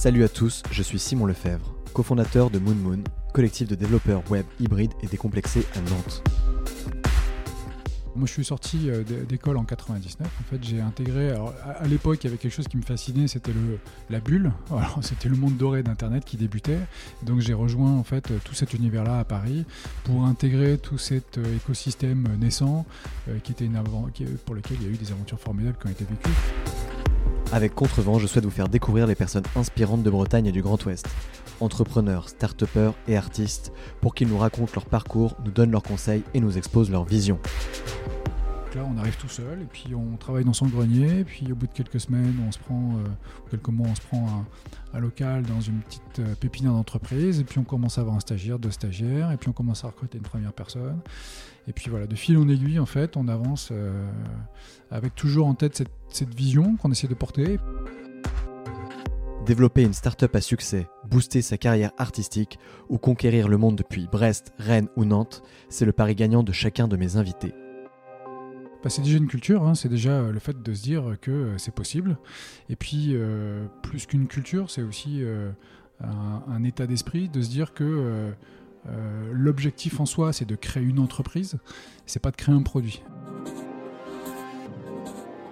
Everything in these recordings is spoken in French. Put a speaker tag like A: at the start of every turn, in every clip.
A: Salut à tous, je suis Simon Lefebvre, cofondateur de Moon Moon, collectif de développeurs web hybrides et décomplexés à Nantes.
B: Moi, je suis sorti euh, d'école en 99. En fait, j'ai intégré. à l'époque, il y avait quelque chose qui me fascinait, c'était la bulle. c'était le monde doré d'Internet qui débutait. Donc, j'ai rejoint en fait tout cet univers-là à Paris pour intégrer tout cet euh, écosystème naissant, euh, qui était une pour lequel il y a eu des aventures formidables qui ont été vécues.
A: Avec Contrevent, je souhaite vous faire découvrir les personnes inspirantes de Bretagne et du Grand Ouest. Entrepreneurs, start et artistes, pour qu'ils nous racontent leur parcours, nous donnent leurs conseils et nous exposent leur vision.
B: là, on arrive tout seul et puis on travaille dans son grenier. Puis au bout de quelques semaines, on se prend, euh, quelques mois, on se prend un, local dans une petite euh, pépinière d'entreprise. Et puis on commence à avoir un stagiaire, deux stagiaires. Et puis on commence à recruter une première personne. Et puis voilà, de fil en aiguille, en fait, on avance euh, avec toujours en tête cette, cette vision qu'on essaie de porter.
A: Développer une start-up à succès, booster sa carrière artistique ou conquérir le monde depuis Brest, Rennes ou Nantes, c'est le pari gagnant de chacun de mes invités.
B: Bah, c'est déjà une culture, hein. c'est déjà le fait de se dire que euh, c'est possible. Et puis, euh, plus qu'une culture, c'est aussi un, état d'esprit de se dire que euh, l'objectif en soi, c'est de créer une entreprise, c'est pas de créer un produit.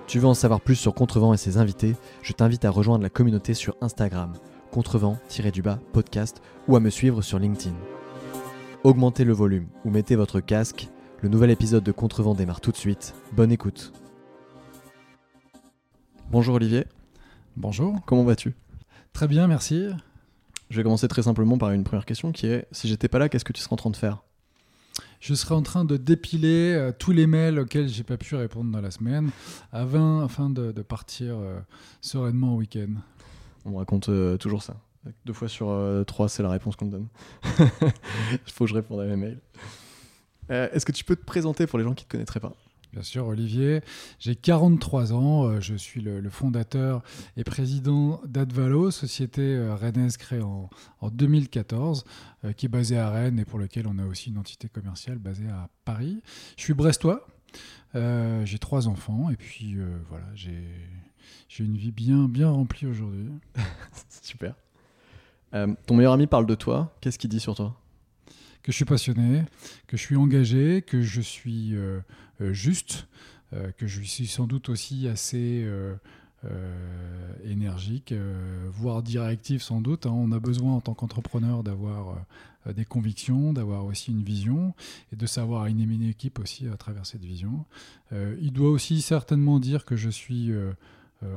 A: Tu veux en savoir plus sur Contrevent et ses invités? Je t'invite à rejoindre la communauté sur Instagram, contrevent-du-bas podcast ou à me suivre sur LinkedIn. Augmentez le volume ou mettez votre casque. Le nouvel épisode de Contrevent démarre tout de suite. Bonne écoute. Bonjour Olivier.
B: Bonjour.
A: Comment vas-tu?
B: Très bien, merci.
A: Je vais commencer très simplement par une première question qui est si j'étais pas là, qu'est-ce que tu serais en train de faire?
B: Je serais en train de dépiler euh, tous les mails auxquels j'ai pas pu répondre dans la semaine avant, afin de, partir euh, sereinement au week-end.
A: On me raconte euh, toujours ça. Deux fois sur trois, c'est la réponse qu'on donne. Il faut que je réponde à mes mails. Est-ce que tu peux te présenter pour les gens qui ne te connaîtraient pas?
B: Bien sûr, Olivier. J'ai 43 ans. Euh, je suis le, fondateur et président d'Advalo, société euh, rennaise créée en, 2014, euh, qui est basée à Rennes et pour laquelle on a aussi une entité commerciale basée à Paris. Je suis brestois. j'ai trois enfants et puis voilà, j'ai une vie bien, bien remplie aujourd'hui.
A: Super. ton meilleur ami parle de toi. Qu'est-ce qu'il dit sur toi?
B: Que je suis passionné, que je suis engagé, que je suis juste, euh, que je suis sans doute aussi assez énergique, voire directif sans doute. Hein. On a besoin en tant qu'entrepreneur d'avoir des convictions, d'avoir aussi une vision et de savoir animer une équipe aussi à travers cette vision. il doit aussi certainement dire que je suis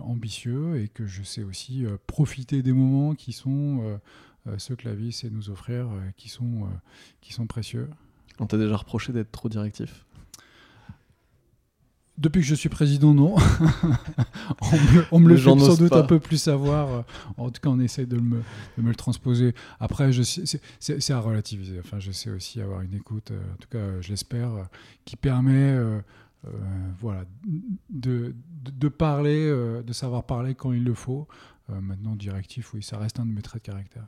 B: ambitieux et que je sais aussi profiter des moments qui sont euh, ceux que la vie sait nous offrir, euh, qui, sont, euh, qui sont précieux.
A: On t'a déjà reproché d'être trop directif?
B: Depuis que je suis président, non. on me, le fait sans doute un peu plus savoir. En tout cas, on essaie de me, de me le transposer. Après, c'est à relativiser. Enfin, je sais aussi avoir une écoute, en tout cas, je l'espère, qui permet voilà, de, de, parler, de savoir parler quand il le faut. maintenant, directif, oui, ça reste un de mes traits de caractère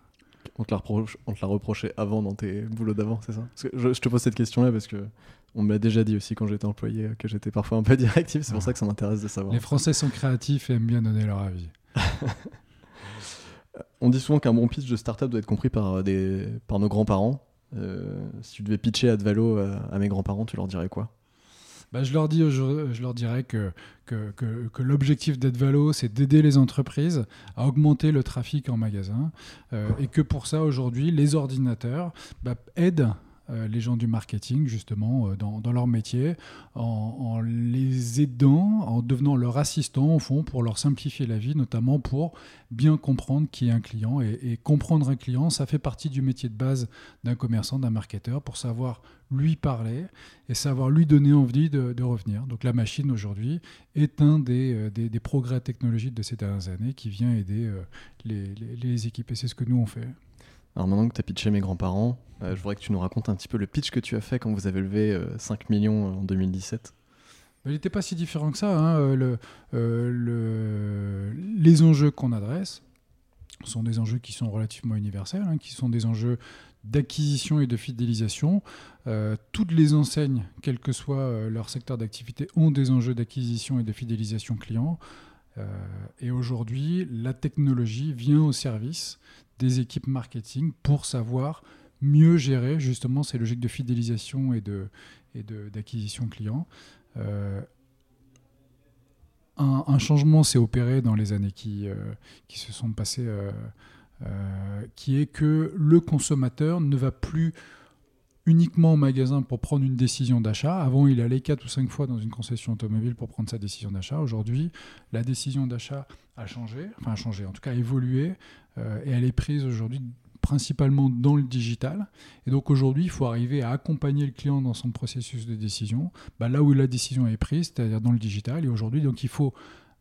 A: on te l'a reproché, reproché avant dans tes boulots d'avant, c'est ça? Je, te pose cette question-là parce que on me l'a déjà dit aussi quand j'étais employé que j'étais parfois un peu directif. C'est pour ça que ça m'intéresse de savoir.
B: Les Français sont créatifs et aiment bien donner leur avis.
A: on dit souvent qu'un bon pitch de startup doit être compris par, euh, des, par nos grands-parents. Euh, si tu devais pitcher Advalo à, à mes grands-parents, tu leur dirais quoi?
B: Bah, je, leur dis, je, leur dirais que, que, que, l'objectif d'Edvalo, c'est d'aider les entreprises à augmenter le trafic en magasin euh, et que pour ça, aujourd'hui, les ordinateurs bah, aident euh, les gens du marketing, justement, euh, dans, leur métier, en, les aidant, en devenant leur assistant, au fond, pour leur simplifier la vie, notamment pour bien comprendre qui est un client. Et, comprendre un client, ça fait partie du métier de base d'un commerçant, d'un marketeur, pour savoir lui parler et savoir lui donner envie de, revenir. Donc la machine, aujourd'hui, est un des, euh, des, progrès technologiques de ces dernières années qui vient aider les équipes. Et c'est ce que nous, on fait.
A: Alors maintenant que tu as pitché mes grands-parents, euh, je voudrais que tu nous racontes un petit peu le pitch que tu as fait quand vous avez levé 5 euh, millions en 2017.
B: il n'était pas si différent que ça. Hein. Euh, le, les enjeux qu'on adresse sont des enjeux qui sont relativement universels, hein, qui sont des enjeux d'acquisition et de fidélisation. toutes les enseignes, quel que soit leur secteur d'activité, ont des enjeux d'acquisition et de fidélisation client. Et aujourd'hui, la technologie vient au service des équipes marketing pour savoir mieux gérer justement ces logiques de fidélisation et de d'acquisition client. Un, changement s'est opéré dans les années qui, qui se sont passées, qui est que le consommateur ne va plus uniquement au magasin pour prendre une décision d'achat. Avant, il allait 4 ou 5 fois dans une concession automobile pour prendre sa décision d'achat. Aujourd'hui, la décision d'achat a changé, enfin a changé, en tout cas a évolué, euh, et elle est prise aujourd'hui principalement dans le digital. Et donc aujourd'hui, il faut arriver à accompagner le client dans son processus de décision, bah, là où la décision est prise, c'est-à-dire dans le digital. Et aujourd'hui, donc il faut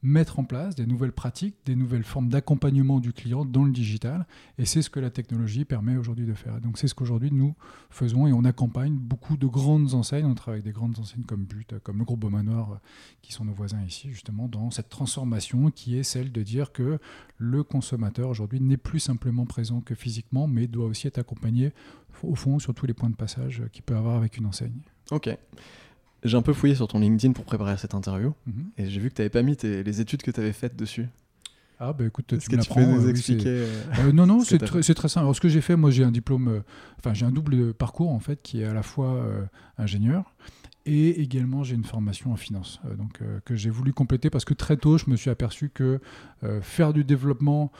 B: mettre en place des nouvelles pratiques, des nouvelles formes d'accompagnement du client dans le digital. Et c'est ce que la technologie permet aujourd'hui de faire. donc c'est ce qu'aujourd'hui nous faisons et on accompagne beaucoup de grandes enseignes. On travaille avec des grandes enseignes comme But, comme le groupe Beaumanoir, qui sont nos voisins ici, justement, dans cette transformation qui est celle de dire que le consommateur aujourd'hui n'est plus simplement présent que physiquement, mais doit aussi être accompagné au fond sur tous les points de passage qu'il peut avoir avec une enseigne.
A: Ok. J'ai un peu fouillé sur ton LinkedIn pour préparer cette interview mhm. et j'ai vu que tu n'avais pas mis les études que tu avais faites dessus.
B: Ah bah écoute,
A: Est-ce que tu peux nous expliquer euh,
B: euh, Non, non, c'est très, très, simple. Alors ce que j'ai fait, moi j'ai un diplôme, euh, enfin j'ai un double parcours en fait qui est à la fois ingénieur et également j'ai une formation en finance donc que j'ai voulu compléter parce que très tôt je me suis aperçu que faire du développement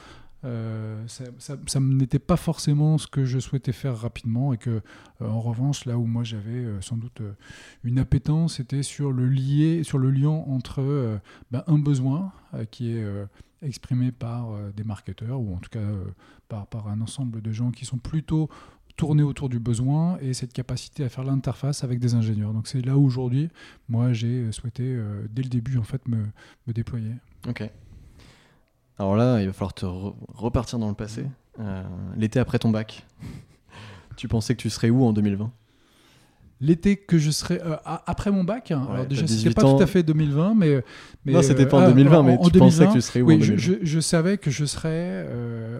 B: euh, ça, n'était pas forcément ce que je souhaitais faire rapidement et que euh, en revanche là où moi j'avais euh, sans doute une appétence c'était sur le lié sur le lien entre ben, un besoin qui est exprimé par des marketeurs ou en tout cas par, un ensemble de gens qui sont plutôt tournés autour du besoin et cette capacité à faire l'interface avec des ingénieurs. Donc c'est là où aujourd'hui, moi, j'ai souhaité dès le début en fait me, me déployer.
A: Ok. Alors là, il va falloir te repartir dans le passé. Euh, l'été après ton bac, tu pensais que tu serais où en 2020
B: L'été que je serais euh, après mon bac, hein. alors déjà c'était pas tout à fait 2020, mais, mais
A: non c'était pas en 2020, euh, mais tu pensais que tu serais où
B: oui,
A: en 2020
B: je, je, savais que je serais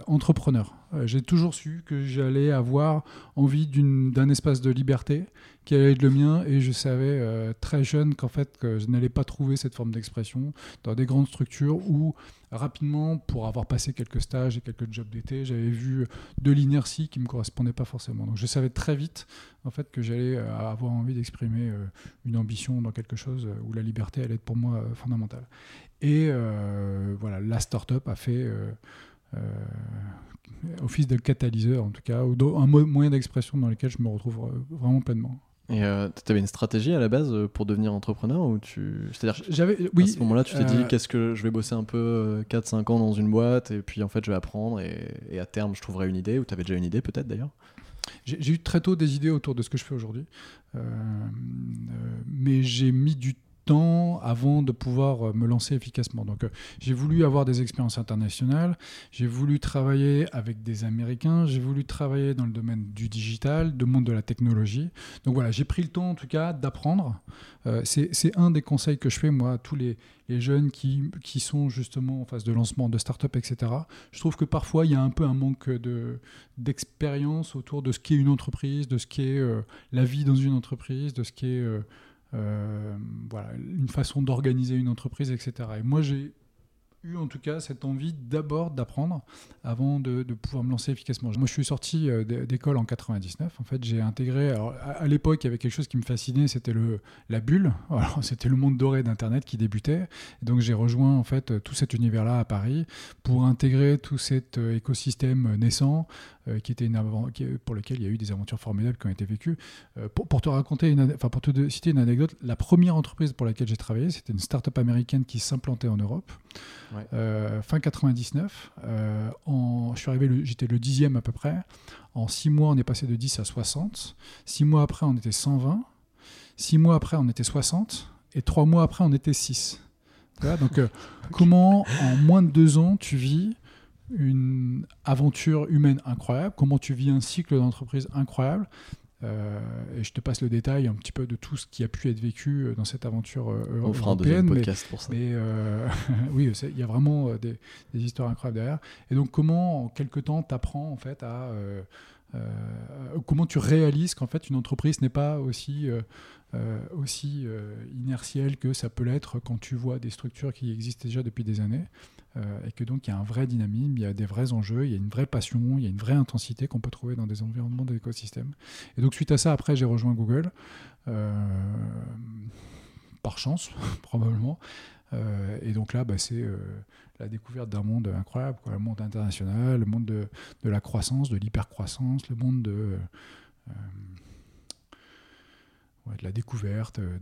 B: entrepreneur. J'ai toujours su que j'allais avoir envie d'un espace de liberté qui allait être le mien et je savais très jeune qu'en fait que je n'allais pas trouver cette forme d'expression dans des grandes structures où rapidement, pour avoir passé quelques stages et quelques jobs d'été, j'avais vu de l'inertie qui me correspondait pas forcément. Donc je savais très vite en fait, que j'allais euh, avoir envie d'exprimer euh, une ambition dans quelque chose où la liberté allait être pour moi euh, fondamentale. Et voilà, la start-up a fait office de catalyseur, en tout cas, ou un moyen d'expression dans lequel je me retrouve vraiment pleinement.
A: Et euh, tu avais une stratégie à la base euh, pour devenir entrepreneur ou tu c'est-à-dire
B: j'avais oui
A: à ce moment-là tu t'es dit euh, qu'est-ce que je vais bosser un peu 4 5 ans dans une boîte et puis en fait je vais apprendre et, à terme je trouverai une idée ou tu avais déjà une idée peut-être d'ailleurs?
B: J'ai eu très tôt des idées autour de ce que je fais aujourd'hui. Mais j'ai mis du temps avant de pouvoir euh, me lancer efficacement. Donc euh, j'ai voulu avoir des expériences internationales, j'ai voulu travailler avec des Américains, j'ai voulu travailler dans le domaine du digital, du monde de la technologie. Donc voilà, j'ai pris le temps en tout cas d'apprendre. Euh, c'est un des conseils que je fais moi à tous les, jeunes qui, sont justement en phase de lancement de start-up, etc. Je trouve que parfois il y a un peu un manque d'expérience autour de ce qu'est une entreprise, de ce qu'est la vie dans une entreprise, de ce qu'est voilà, une façon d'organiser une entreprise, etc. Et moi, j'ai eu en tout cas cette envie d'abord d'apprendre avant de, pouvoir me lancer efficacement. Moi, je suis sorti euh, d'école en 99. En fait, j'ai intégré. Alors, à, l'époque, il y avait quelque chose qui me fascinait, c'était le la bulle. c'était le monde doré d'Internet qui débutait. donc, j'ai rejoint en fait tout cet univers-là à Paris pour intégrer tout cet euh, écosystème naissant, euh, qui était une pour lequel il y a eu des aventures formidables qui ont été vécues. pour, pour, te raconter, une, enfin pour te citer une anecdote, la première entreprise pour laquelle j'ai travaillé, c'était une start-up américaine qui s'implantait en Europe. Euh, fin 99. Euh, je suis arrivé, j'étais le dixième à peu près. En six mois, on est passé de 10 à 60. Six mois après, on était 120. Six mois après, on était 60. Et trois mois après, on était 6. donc, euh, comment en moins de deux ans, tu vis une aventure humaine incroyable Comment tu vis un cycle d'entreprise incroyable euh, et je te passe le détail un petit peu de tout ce qui a pu être vécu euh, dans cette aventure euh,
A: On fera un deuxième podcast pour ça.
B: Mais oui, il y a vraiment des, histoires incroyables derrière. Et donc, comment en quelques temps tu apprends en fait à comment tu réalises qu'en fait une entreprise n'est pas aussi aussi inertielle que ça peut l'être quand tu vois des structures qui existent déjà depuis des années. Et que donc il y a un vrai dynamisme, il y a des vrais enjeux, il y a une vraie passion, il y a une vraie intensité qu'on peut trouver dans des environnements d'écosystèmes. Et donc suite à ça, après j'ai rejoint Google, par chance probablement. et donc là, bah, c'est la découverte d'un monde incroyable, le monde international, le monde de, la croissance, de l'hypercroissance, le monde de, euh, de la découverte, de,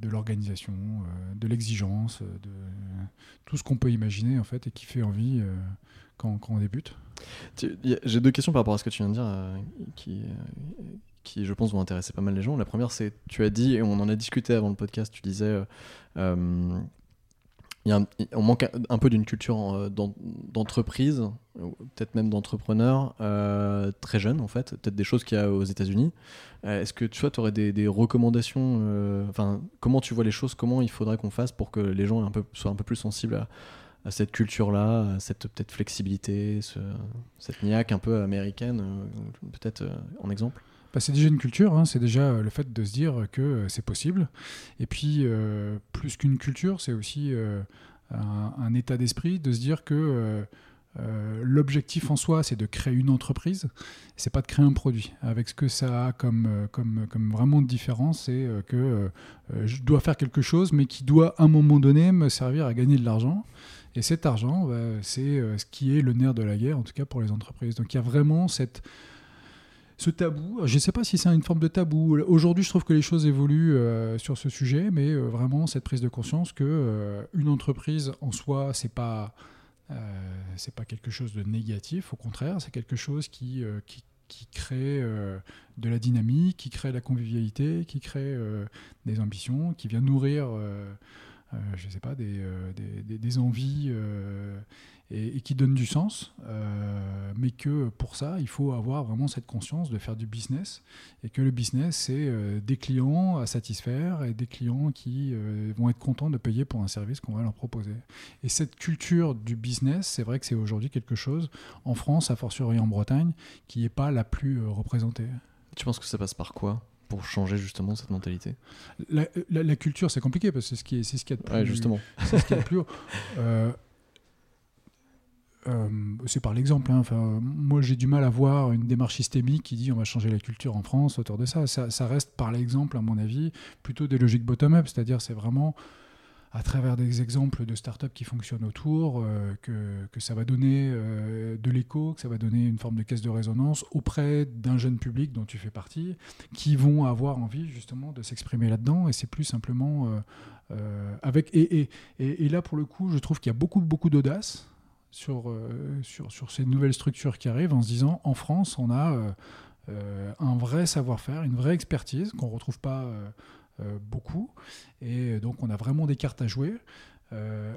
B: de, l'organisation, euh, de l'exigence, de tout ce qu'on peut imaginer en fait et qui fait envie euh, quand, quand, on débute.
A: J'ai deux questions par rapport à ce que tu viens de dire qui, qui, je pense, vont intéresser pas mal les gens. La première, c'est tu as dit, et on en a discuté avant le podcast, tu disais on manque un, peu d'une culture euh, d'entreprise, peut-être même d'entrepreneur, euh, très jeune en fait, peut-être des choses qu'il y a aux États-Unis. Euh, est-ce que tu aurais des, recommandations comment tu vois les choses Comment il faudrait qu'on fasse pour que les gens soient un peu plus sensibles à, cette culture-là, à cette peut-être flexibilité, cette niaque un peu américaine, peut-être en exemple?
B: Bah, c'est déjà une culture, hein. c'est déjà euh, le fait de se dire que euh, c'est possible. Et puis, euh, plus qu'une culture, c'est aussi un, état d'esprit de se dire que l'objectif en soi, c'est de créer une entreprise, c'est pas de créer un produit. Avec ce que ça a comme, comme, comme vraiment de différence, c'est que je dois faire quelque chose, mais qui doit à un moment donné me servir à gagner de l'argent. Et cet argent, bah, c'est ce qui est le nerf de la guerre, en tout cas pour les entreprises. Donc il y a vraiment cette ce tabou. Je ne sais pas si c'est une forme de tabou. Aujourd'hui, je trouve que les choses évoluent euh, sur ce sujet, mais euh, vraiment cette prise de conscience que euh, une entreprise en soi, c'est pas c'est pas quelque chose de négatif. Au contraire, c'est quelque chose qui, qui, crée de la dynamique, qui crée de la convivialité, qui crée des ambitions, qui vient nourrir, je sais pas, des, des, des envies et, qui donne du sens, euh, mais que pour ça, il faut avoir vraiment cette conscience de faire du business, et que le business, c'est euh, des clients à satisfaire et des clients qui euh, vont être contents de payer pour un service qu'on va leur proposer. Et cette culture du business, c'est vrai que c'est aujourd'hui quelque chose, en France, à fortiori en Bretagne, qui n'est pas la plus représentée.
A: Tu penses que ça passe par quoi pour changer justement cette mentalité?
B: La, culture, c'est compliqué parce que c'est ce qui est, ce qu'il y a de
A: plus. justement.
B: C'est ce qu'il y a de plus. Euh, c'est par l'exemple. Hein. Enfin, moi, j'ai du mal à voir une démarche systémique qui dit on va changer la culture en France autour de ça. Ça, reste par l'exemple, à mon avis, plutôt des logiques bottom-up, c'est-à-dire c'est vraiment à travers des exemples de startups qui fonctionnent autour, euh, que, que, ça va donner euh, de l'écho, que ça va donner une forme de caisse de résonance auprès d'un jeune public dont tu fais partie, qui vont avoir envie justement de s'exprimer là-dedans. Et c'est plus simplement avec. Et, là, pour le coup, je trouve qu'il y a beaucoup, beaucoup d'audace sur, euh, sur, sur, ces nouvelles structures qui arrivent en se disant en France, on a euh, euh, un vrai savoir-faire, une vraie expertise qu'on ne retrouve pas beaucoup. Et donc, on a vraiment des cartes à jouer.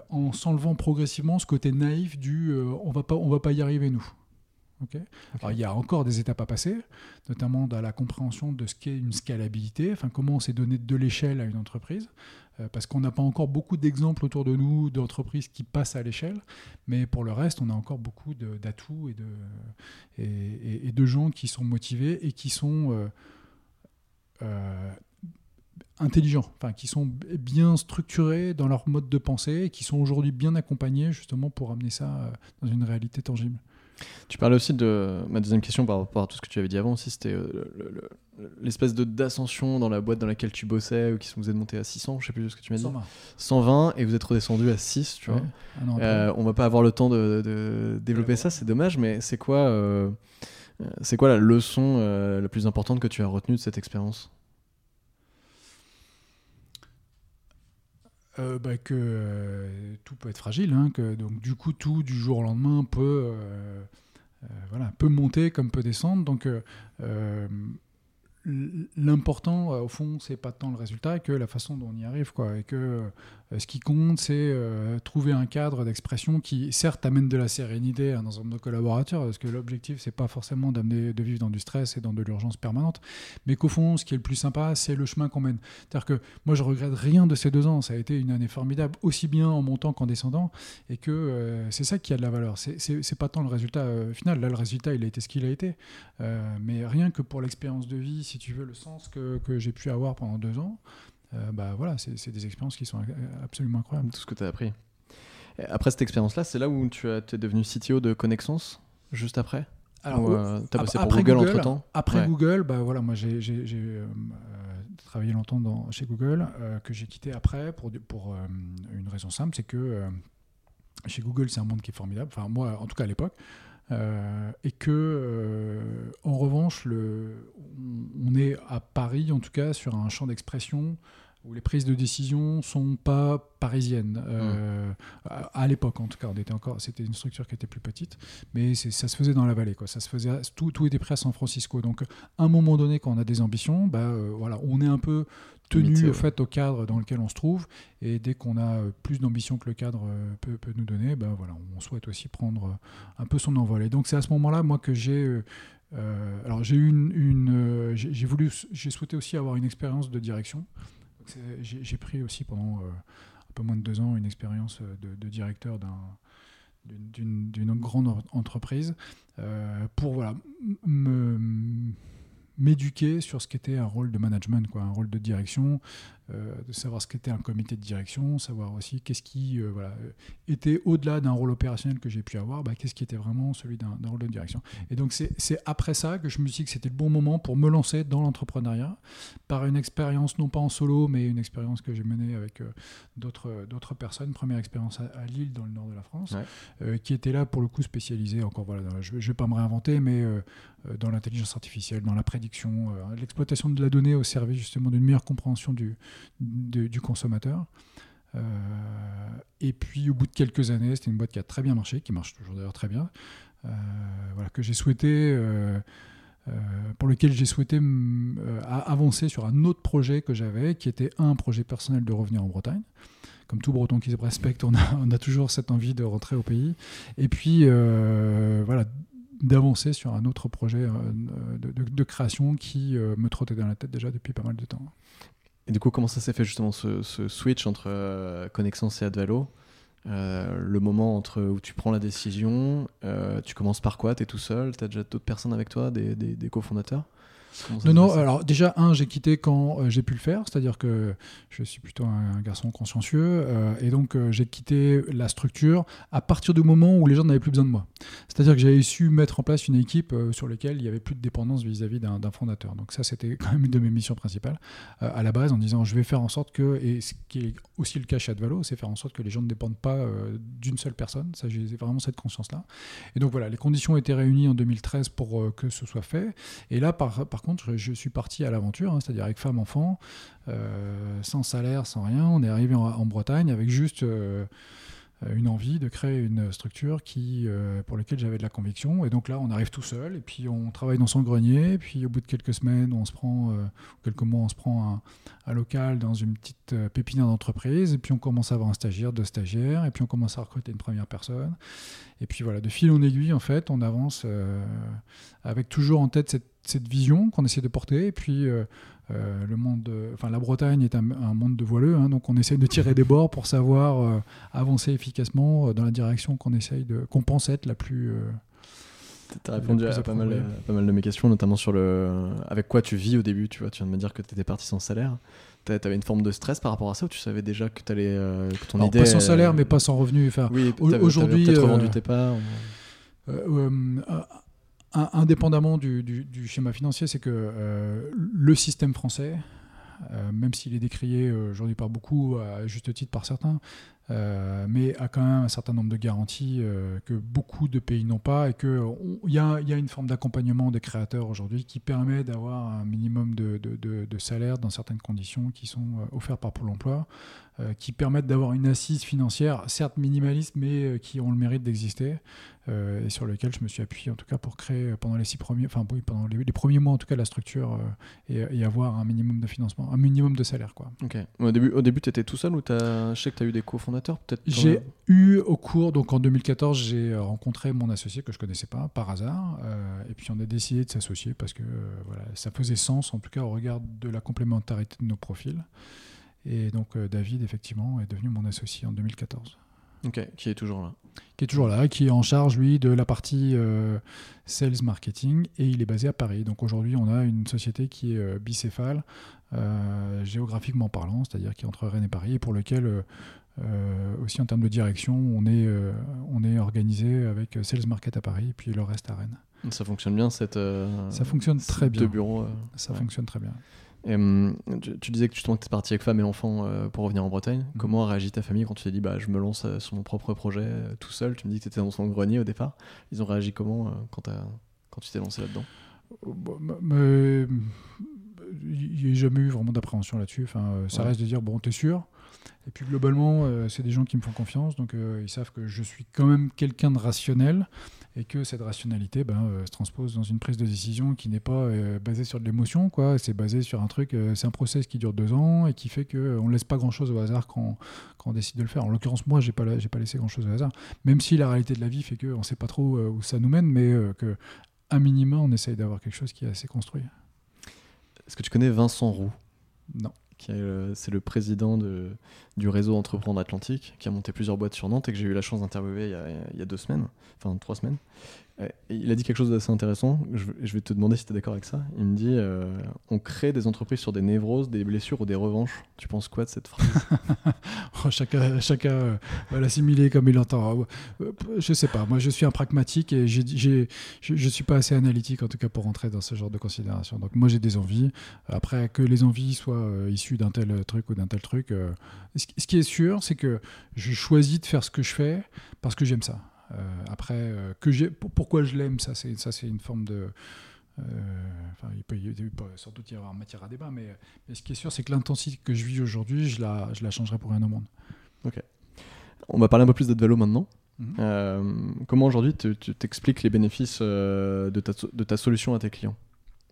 B: en s'enlevant progressivement ce côté naïf du on va on va pas y arriver nous il y a encore des étapes à passer, notamment dans la compréhension de ce qu'est une scalabilité, enfin comment on s'est donné de l'échelle à une entreprise. Euh, parce qu'on n'a pas encore beaucoup d'exemples autour de nous d'entreprises qui passent à l'échelle, mais pour le reste, on a encore beaucoup d'atouts et de, et, de gens qui sont motivés et qui sont euh, euh, intelligents, enfin qui sont bien structurés dans leur mode de pensée et qui sont aujourd'hui bien accompagnés justement pour amener ça dans une réalité tangible.
A: Tu parlais aussi de ma deuxième question par rapport à tout ce que tu avais dit avant aussi, c'était l'espèce de d'ascension dans la boîte dans laquelle tu bossais ou qui vous êtes monté à 600, je sais plus ce que tu m'as dit.
B: 120.
A: 120 et vous êtes redescendu à 6, tu vois. Euh, on va pas avoir le temps de, développer ça, c'est dommage, mais c'est quoi, euh, c'est quoi la leçon euh, la plus importante que tu as retenue de cette expérience?
B: Bah, que tout peut être fragile, hein, que donc du coup tout du jour au lendemain peut, voilà, peut monter comme peut descendre. Donc l'important, au fond, c'est pas tant le résultat que la façon dont on y arrive, quoi. Et que euh, ce qui compte, c'est euh, trouver un cadre d'expression qui, certes, amène de la sérénité à un ensemble de collaborateurs, parce que l'objectif, c'est pas forcément d'amener de vivre dans du stress et dans de l'urgence permanente, mais qu'au fond, ce qui est le plus sympa, c'est le chemin qu'on mène. C'est-à-dire que moi, je regrette rien de ces deux ans. Ça a été une année formidable, aussi bien en montant qu'en descendant, et que euh, c'est ça qui a de la valeur. C'est pas tant le résultat final. Là, le résultat, il a été ce qu'il a été, mais rien que pour l'expérience de vie, si tu veux, le sens que, que j'ai pu avoir pendant deux ans. Euh, bah voilà, c'est des expériences qui sont absolument incroyables.
A: Tout ce que tu as appris. après cette expérience-là, c'est là où tu es devenu CTO de Connexence, juste après?
B: Alors, euh, as bossé pour Google, entre temps Après Google, bah voilà, moi j'ai euh, travaillé longtemps dans, chez Google, que j'ai quitté après pour, pour une raison simple, c'est que chez Google, c'est un monde qui est formidable. Enfin, moi, en tout cas à l'époque. et que, en revanche, le, on, est à Paris, en tout cas, sur un champ d'expression où les prises de décision sont pas parisiennes. Euh, à, l'époque en tout cas on était encore c'était une structure qui était plus petite mais ça se faisait dans la vallée quoi. Ça se faisait tout, tout était prêt à San Francisco. Donc à un moment donné quand on a des ambitions bah euh, voilà on est un peu tenu au fait au cadre dans lequel on se trouve. Et dès qu'on a euh, plus d'ambition que le cadre peut, peut, nous donner bah voilà on souhaite aussi prendre un peu son envol et donc c'est à ce moment là moi que j'ai alors j'ai une, une j'ai voulu j'ai souhaité aussi avoir une expérience de direction j'ai pris aussi pendant euh, un peu moins de deux ans une expérience euh, de, directeur d'une grande entreprise euh, pour voilà, m'éduquer sur ce qu'était un rôle de management, quoi, un rôle de direction, de savoir ce qu'était un comité de direction, savoir aussi qu'est-ce qui euh, voilà, était au-delà d'un rôle opérationnel que j'ai pu avoir, bah, qu'est-ce qui était vraiment celui d'un rôle de direction. Et donc c'est après ça que je me suis dit que c'était le bon moment pour me lancer dans l'entrepreneuriat, par une expérience non pas en solo, mais une expérience que j'ai menée avec euh, d'autres personnes. Première expérience à, Lille, dans le nord de la France, qui était là pour le coup spécialisée, encore voilà, je ne vais pas me réinventer, mais dans l'intelligence artificielle, dans la prédiction, l'exploitation de la donnée au service justement d'une meilleure compréhension du, du consommateur. Euh, et puis au bout de quelques années, c'était une boîte qui a très bien marché, qui marche toujours d'ailleurs très bien, euh, voilà, que j'ai souhaité, euh, pour lequel j'ai souhaité avancer sur un autre projet que j'avais, qui était un projet personnel de revenir en Bretagne comme tout Breton qui se respecte, on a, on a, toujours cette envie de rentrer au pays. Et puis, voilà, d'avancer sur un autre projet de, de, création qui me trottait dans la tête déjà depuis pas mal de temps.
A: Et du coup, comment ça s'est fait justement ce, switch entre euh, et Advalo? Euh, Le moment entre où tu prends la décision, euh, tu commences par quoi? Tu es tout seul? Tu as déjà d'autres personnes avec toi, des cofondateurs?
B: Non, non, alors déjà, un, j'ai quitté quand euh, j'ai pu le faire, c'est-à-dire que je suis plutôt un, garçon consciencieux, euh, et donc euh, j'ai quitté la structure à partir du moment où les gens n'avaient plus besoin de moi. C'est-à-dire que j'avais su mettre en place une équipe sur laquelle il n'y avait plus de dépendance vis-à-vis d'un fondateur. Donc ça, c'était quand même une de mes missions principales à la base, en disant je vais faire en sorte que, et ce qui est aussi le cas chez Advalo, c'est faire en sorte que les gens ne dépendent pas d'une seule personne. Ça, j'ai vraiment cette conscience-là. Et donc voilà, les conditions étaient réunies en 2013 pour que ce soit fait. Et là, par, par contre, je suis parti à l'aventure, hein, c'est-à-dire avec femme, enfant, euh, sans salaire, sans rien. On est arrivé en, Bretagne avec juste euh, une envie de créer une structure qui, euh, pour laquelle j'avais de la conviction. Et donc là, on arrive tout seul, et puis on travaille dans son grenier, et puis au bout de quelques semaines, on se prend, quelques mois, on se prend un, un local dans une petite pépinière d'entreprise, et puis on commence à avoir un stagiaire, deux stagiaires, et puis on commence à recruter une première personne. Et puis voilà, de fil en aiguille, en fait, on avance avec toujours en tête cette cette vision qu'on essaie de porter. Et puis, euh, euh, le monde, enfin, la Bretagne est un, monde de voileux, hein, donc on essaie de tirer des bords pour savoir euh, avancer efficacement dans la direction qu'on essaye de, qu'on pense être la plus.
A: tu as répondu à pas mal, pas mal, de mes questions, notamment sur le avec quoi tu vis au début. Tu vois, tu viens de me dire que tu étais parti sans salaire. Tu avais une forme de stress par rapport à ça ou tu savais déjà que, allais, que ton idée.
B: Pas sans salaire, mais pas sans revenu. Enfin,
A: oui, aujourd'hui. Peut-être revendu tes parts
B: indépendamment du, schéma financier, c'est que euh, le système français, euh, même s'il est décrié euh, aujourd'hui par beaucoup, à juste titre par certains, mais a quand même un certain nombre de garanties que beaucoup de pays n'ont pas et qu'il y, a une forme d'accompagnement des créateurs aujourd'hui qui permet d'avoir un minimum de, salaire dans certaines conditions qui sont offertes par Pôle emploi, euh, qui permettent d'avoir une assise financière, certes minimaliste, mais euh, qui ont le mérite d'exister, euh, et sur lequel je me suis appuyé en tout cas pour créer pendant les six premiers, enfin oui, pendant les, les premiers mois en tout cas la structure et, et avoir un minimum de financement, un minimum de salaire quoi.
A: Ok. Au début, au début tu étais tout seul ou t'as- je sais que tu as eu des cofondateurs peut-être
B: J'ai eu au cours, donc en 2014, j'ai rencontré mon associé que je connaissais pas par hasard, et puis on a décidé de s'associer parce que voilà, ça faisait sens en tout cas au regard de la complémentarité de nos profils. Et donc euh, David effectivement est devenu mon associé en 2014,
A: Ok, qui est toujours là.
B: qui est toujours là, qui est en charge lui de la partie euh, sales marketing et il est basé à Paris. Donc aujourd'hui on a une société qui est euh, bicéphale euh, géographiquement parlant, c'est-à-dire qui est entre Rennes et Paris, et pour lequel aussi en termes de direction, on est, on est organisé avec Sales Market à Paris et puis le reste à Rennes.
A: Ça fonctionne bien cette.
B: Ça fonctionne très bien.
A: bureau. euh.
B: Ça
A: Ouais.
B: fonctionne très bien.
A: Et, tu, tu disais que tu étais parti avec femme et enfant euh, pour revenir en Bretagne.
B: Mhm.
A: Comment a réagi ta famille quand tu t'es dit bah, je me lance euh, sur mon propre projet euh, tout seul? Tu me dis que tu étais dans son grenier au départ. Ils ont réagi comment quand, tu t'es lancé là-dedans?
B: M- mais, Il n'y a jamais eu vraiment d'appréhension là-dessus. Enfin, ça
A: Ouais.
B: reste de dire bon, t'es sûr Et puis globalement, c'est des gens qui me font confiance, donc ils savent que je suis quand même quelqu'un de rationnel et que cette rationalité ben, euh, se transpose dans une prise de décision qui n'est pas euh, basée sur de l'émotion, quoi. C'est basé sur un truc, euh, c'est un process qui dure deux ans et qui fait qu'on ne laisse pas grand-chose au hasard quand, quand on décide de le faire. En l'occurrence, moi, j'ai pas, j'ai pas laissé grand-chose au hasard, même si la réalité de la vie fait qu'on ne sait pas trop où ça nous mène, mais que un minima, on essaye d'avoir quelque chose qui est assez construit.
A: Est-ce que tu connais Vincent Roux?
B: Non.
A: Euh, c'est le président de, du réseau Entreprendre Atlantique, qui a monté plusieurs boîtes sur Nantes et que j'ai eu la chance d'interviewer il, il y a deux semaines, enfin trois semaines. Euh, il a dit quelque chose d'assez intéressant. Je, vais- je te demander si tu es d'accord avec ça. Il me dit euh, on crée des entreprises sur des névroses, des blessures ou des revanches. Tu penses quoi de cette phrase
B: Oh, chacun chacun euh, va l'assimiler comme il l'entend. Je sais pas. Moi, je suis un pragmatique et je ne suis pas assez analytique, en tout cas, pour rentrer dans ce genre de considération. Donc, moi, j'ai des envies. Après, que les envies soient issues d'un tel truc ou d'un tel truc, ce qui est sûr, c'est que je choisis de faire ce que je fais parce que j'aime ça. Euh, après, euh, que j'ai, pour- pourquoi je l'aime, ça, c'est, ça, c'est une forme de. euh, enfin, il peut, il peut sans doute y avoir matière à débat, mais, mais ce qui est sûr, c'est que l'intensité que je vis aujourd'hui, je la, je la changerai pour rien au monde.
A: On va parler un peu plus d'Advalo maintenant.
B: Mhm.
A: Euh, comment aujourd'hui tu tu t'expliques les bénéfices euh, de, ta, de ta solution à tes clients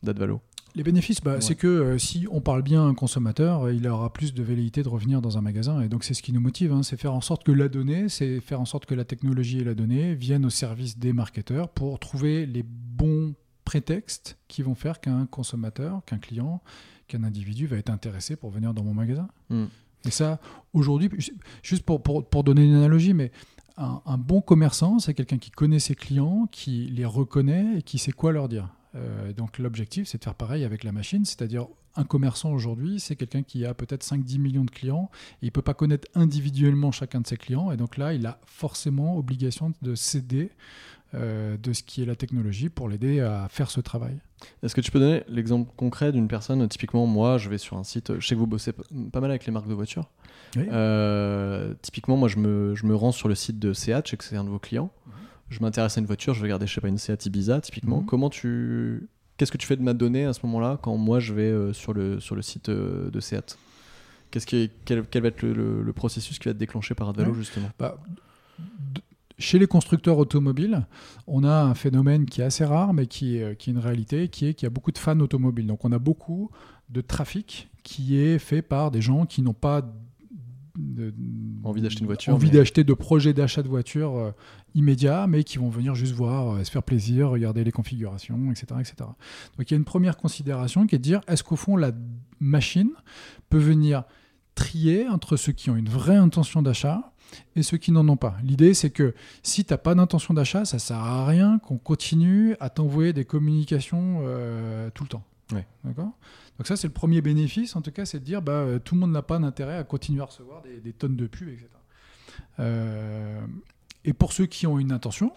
A: d'Advalo
B: Les bénéfices, bah,
A: Ouais.
B: c'est que euh, si on parle bien à un consommateur, euh, il aura plus de velléité de revenir dans un magasin. Et donc, c'est ce qui nous motive. hein, c'est faire en sorte que la donnée, c'est faire en sorte que la technologie et la donnée viennent au service des marketeurs pour trouver les bons prétextes qui vont faire qu'un consommateur, qu'un client, qu'un individu va être intéressé pour venir dans mon magasin.
A: Mm.
B: Et ça, aujourd'hui, ju- juste pour, pour, pour donner une analogie, mais un, un bon commerçant, c'est quelqu'un qui connaît ses clients, qui les reconnaît et qui sait quoi leur dire. Euh, donc l'objectif, c'est de faire pareil avec la machine, c'est-à-dire un commerçant aujourd'hui, c'est quelqu'un qui a peut-être 5-10 millions de clients, et il ne peut pas connaître individuellement chacun de ses clients, et donc là, il a forcément obligation de s'aider euh, de ce qui est la technologie pour l'aider à faire ce travail.
A: Est-ce que tu peux donner l'exemple concret d'une personne? Typiquement, moi, je vais sur un site, je sais que vous bossez pas mal avec les marques de voitures.
B: Oui.
A: Euh, typiquement, moi, je me, je me rends sur le site de Seat, je sais que c'est un de vos clients. Je m'intéresse à une voiture, je vais regarder, je sais pas, une Seat Ibiza, typiquement.
B: Mhm.
A: Comment tu. Qu'est-ce que tu fais de ma donnée à ce moment-là quand moi je vais euh, sur, le, sur le site euh, de Seat? Qu'est-ce qui est- quel, quel va être le, le- le processus qui va être déclenché par Advalo,
B: Ouais.
A: justement?
B: Bah, chez les constructeurs automobiles, on a un phénomène qui est assez rare, mais qui est, qui est une réalité, qui est qu'il y a beaucoup de fans automobiles. Donc on a beaucoup de trafic qui est fait par des gens qui n'ont pas de-
A: Envie d'acheter une voiture,
B: envie
A: mais-
B: d'acheter de projets d'achat de voiture euh, immédiats, mais qui vont venir juste voir, euh, se faire plaisir, regarder les configurations, etc., etc. Donc il y a une première considération qui est de dire est-ce qu'au fond la machine peut venir trier entre ceux qui ont une vraie intention d'achat et ceux qui n'en ont pas? L'idée, c'est que si tu n'as pas d'intention d'achat, ça sert à rien qu'on continue à t'envoyer des communications euh, tout le temps.
A: Ouais.
B: D'accord? Donc ça, c'est le premier bénéfice, en tout cas, c'est de dire bah, euh, tout le monde n'a pas d'intérêt à continuer à recevoir des, tonnes de pubs, etc. Euh, et pour ceux qui ont une intention,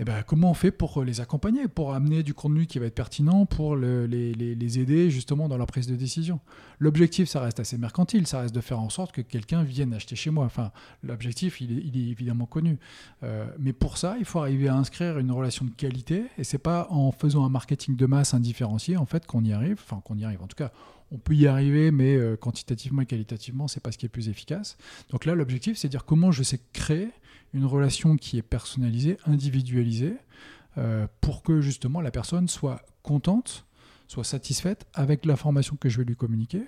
B: eh ben, comment on fait pour les accompagner, pour amener du contenu qui va être pertinent, pour les, aider justement dans leur prise de décision? L'objectif, ça reste assez mercantile, ça reste de faire en sorte que quelqu'un vienne acheter chez moi. Enfin, l'objectif, il, est évidemment connu. Euh, mais pour ça, il faut arriver à inscrire une relation de qualité, et c'est pas en faisant un marketing de masse indifférencié, en fait, qu'on y arrive. Enfin, qu'on y arrive. En tout cas, on peut y arriver, mais euh, quantitativement et qualitativement, c'est pas ce qui est plus efficace. Donc là, l'objectif, c'est de dire comment je sais créer une relation qui est personnalisée, individualisée, euh, pour que justement la personne soit contente, soit satisfaite avec l'information que je vais lui communiquer,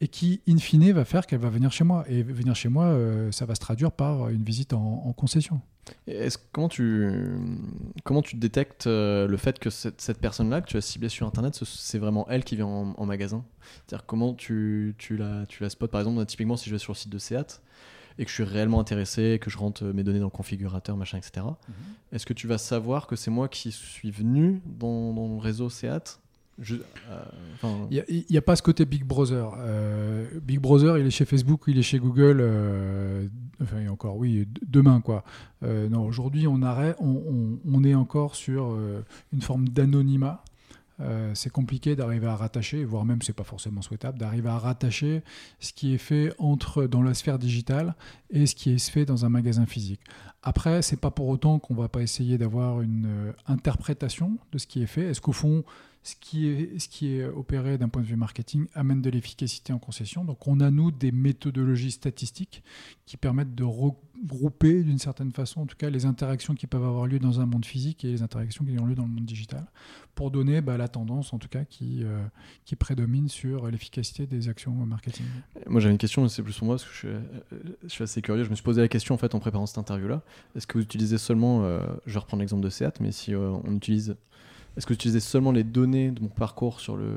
B: et qui, in fine, va faire qu'elle va venir chez moi. Et venir chez moi, euh, ça va se traduire par une visite en, concession.
A: Comment, tu, comment tu détectes euh, le fait que cette, personne-là que tu as ciblée sur Internet, c'est vraiment elle qui vient en, magasin? C'est-à-dire comment tu, tu, la, tu la spots? Par exemple, typiquement, si je vais sur le site de Seat, et que je suis réellement intéressé, que je rentre mes données dans le configurateur, machin, etc. Mhm. Est-ce que tu vas savoir que c'est moi qui suis venu dans, le réseau SEAT?
B: Euh, il n'y a, pas ce côté Big Brother. Euh, Big Brother, il est chez Facebook, il est chez Google. Euh, enfin, encore, oui, demain, quoi. non, aujourd'hui, on, on, on, est encore sur une forme d'anonymat. Euh, c'est compliqué d'arriver à rattacher, voire même c'est pas forcément souhaitable, d'arriver à rattacher ce qui est fait entre dans la sphère digitale et ce qui est fait dans un magasin physique. Après, c'est pas pour autant qu'on va pas essayer d'avoir une euh, interprétation de ce qui est fait. Est-ce qu'au fond, ce qui est, opéré d'un point de vue marketing amène de l'efficacité en concession. Donc on a, nous, des méthodologies statistiques qui permettent de regrouper d'une certaine façon, en tout cas, les interactions qui peuvent avoir lieu dans un monde physique et les interactions qui ont lieu dans le monde digital, pour donner bah, la tendance, en tout cas, qui, euh, qui prédomine sur l'efficacité des actions marketing.
A: Moi j'avais une question, c'est plus pour moi, parce que je suis, euh, je suis, assez curieux. Je me suis posé la question en fait en préparant cette interview-là. Est-ce que vous utilisez seulement, euh, je vais reprendre l'exemple de Seat, mais si on utilise est-ce que vous utilisez seulement les données de mon parcours sur, le,